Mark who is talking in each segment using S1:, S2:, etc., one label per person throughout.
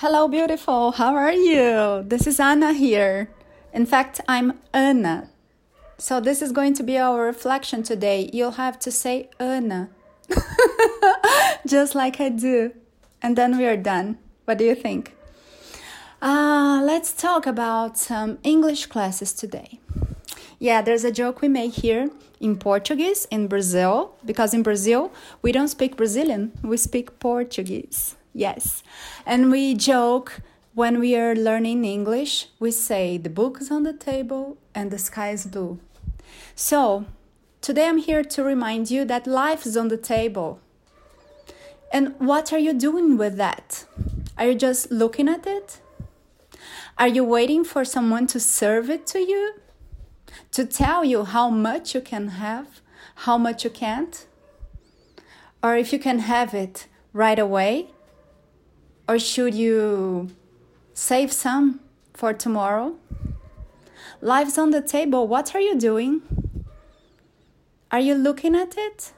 S1: Hello, beautiful. How are you? This is Anna here. In fact, I'm Anna. So, this is going to be our reflection today. You'll have to say Anna, just like I do. And then we are done. What do you think? Uh, let's talk about some English classes today. Yeah, there's a joke we make here in Portuguese in Brazil, because in Brazil we don't speak Brazilian, we speak Portuguese. Yes. And we joke when we are learning English, we say the book is on the table and the sky is blue. So, today I'm here to remind you that life is on the table. And what are you doing with that? Are you just looking at it? Are you waiting for someone to serve it to you? To tell you how much you can have, how much you can't? Or if you can have it right away, or should you save some for tomorrow? Life's on the table. What are you doing? Are you looking at it?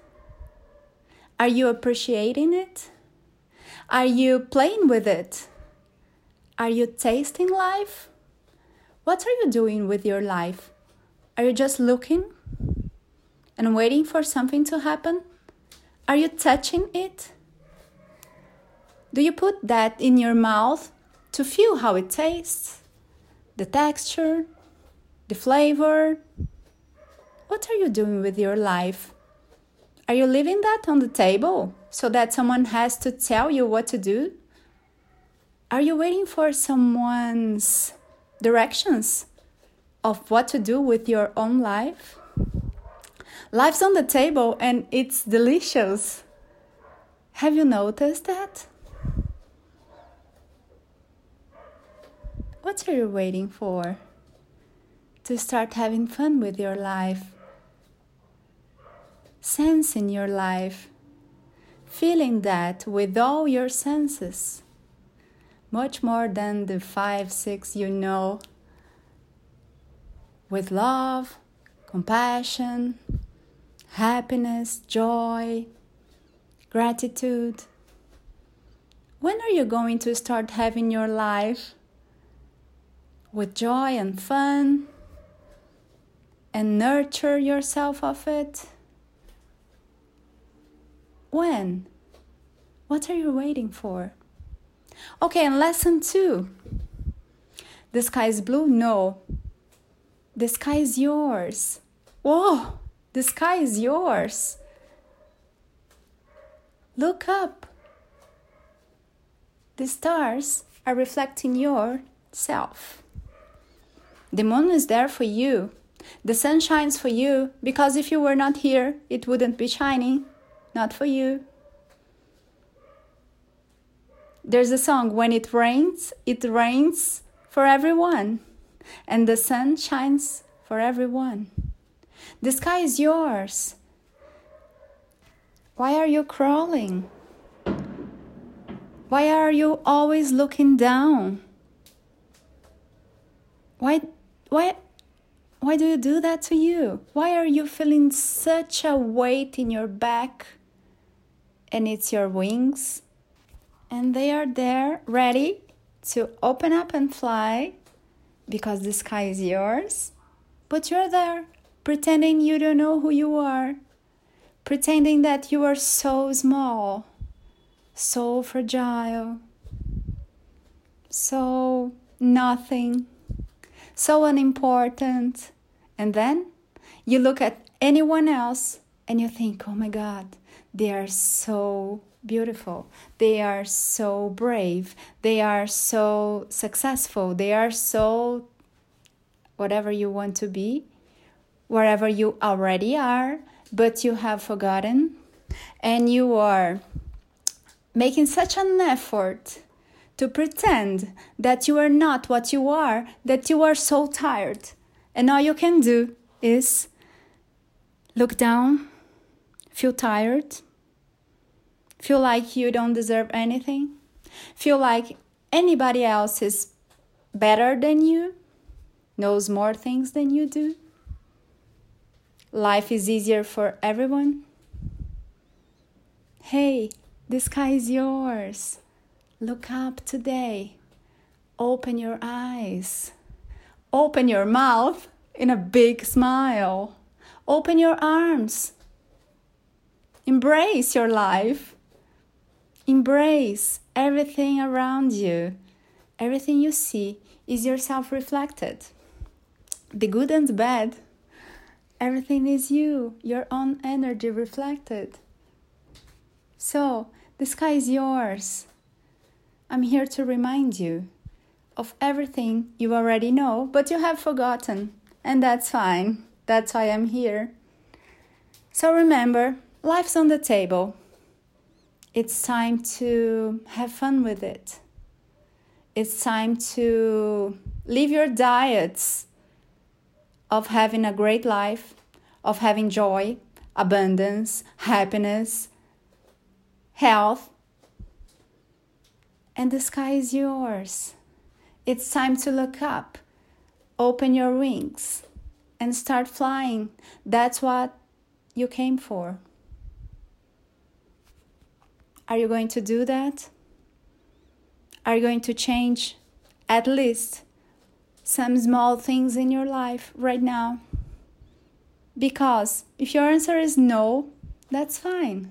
S1: Are you appreciating it? Are you playing with it? Are you tasting life? What are you doing with your life? Are you just looking and waiting for something to happen? Are you touching it? Do you put that in your mouth to feel how it tastes? The texture, the flavor? What are you doing with your life? Are you leaving that on the table so that someone has to tell you what to do? Are you waiting for someone's directions of what to do with your own life? Life's on the table and it's delicious. Have you noticed that? What are you waiting for? To start having fun with your life, sensing your life, feeling that with all your senses, much more than the five, six you know, with love, compassion, happiness, joy, gratitude. When are you going to start having your life with joy and fun and nurture yourself of it? When? What are you waiting for? Okay, and lesson two. The sky is blue? No. The sky is yours. Whoa, the sky is yours. Look up. The stars are reflecting yourself. The moon is there for you. The sun shines for you because if you were not here, it wouldn't be shining. Not for you. There's a song when it rains, it rains for everyone, and the sun shines for everyone. The sky is yours. Why are you crawling? Why are you always looking down? Why why why do you do that to you? Why are you feeling such a weight in your back and it's your wings? And they are there ready to open up and fly because the sky is yours. But you're there pretending you don't know who you are, pretending that you are so small, so fragile, so nothing so unimportant. And then you look at anyone else and you think, oh my God, they are so beautiful. They are so brave. They are so successful. They are so whatever you want to be, wherever you already are, but you have forgotten. And you are making such an effort to pretend that you are not what you are, that you are so tired. And all you can do is look down, feel tired, feel like you don't deserve anything, feel like anybody else is better than you, knows more things than you do. Life is easier for everyone. Hey, the sky is yours. Look up today. Open your eyes. Open your mouth in a big smile. Open your arms. Embrace your life. Embrace everything around you. Everything you see is yourself reflected. The good and the bad. Everything is you, your own energy reflected. So, the sky is yours. I'm here to remind you of everything you already know, but you have forgotten, and that's fine. That's why I'm here. So remember, life's on the table. It's time to have fun with it. It's time to leave your diets of having a great life, of having joy, abundance, happiness, health, and the sky is yours. It's time to look up, open your wings, and start flying. That's what you came for. Are you going to do that? Are you going to change at least some small things in your life right now? Because if your answer is no, that's fine.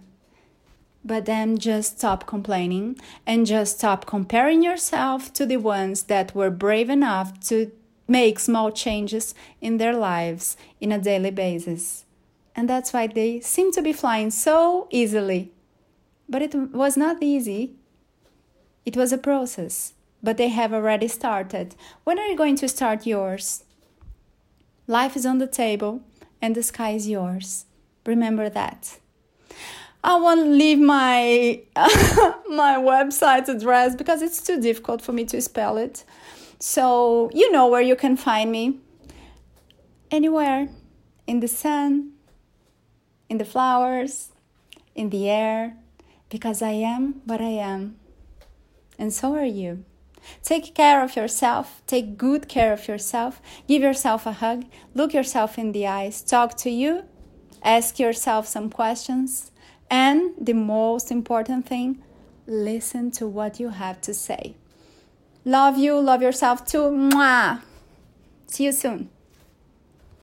S1: But then just stop complaining and just stop comparing yourself to the ones that were brave enough to make small changes in their lives in a daily basis. And that's why they seem to be flying so easily. But it was not easy. It was a process, but they have already started. When are you going to start yours? Life is on the table and the sky is yours. Remember that. I won't leave my my website address because it's too difficult for me to spell it. So you know where you can find me. Anywhere in the sun, in the flowers, in the air, because I am what I am. And so are you. Take care of yourself. Take good care of yourself. Give yourself a hug. Look yourself in the eyes. Talk to you. Ask yourself some questions. And the most important thing, listen to what you have to say. Love you, love yourself too. Mwah. See you soon.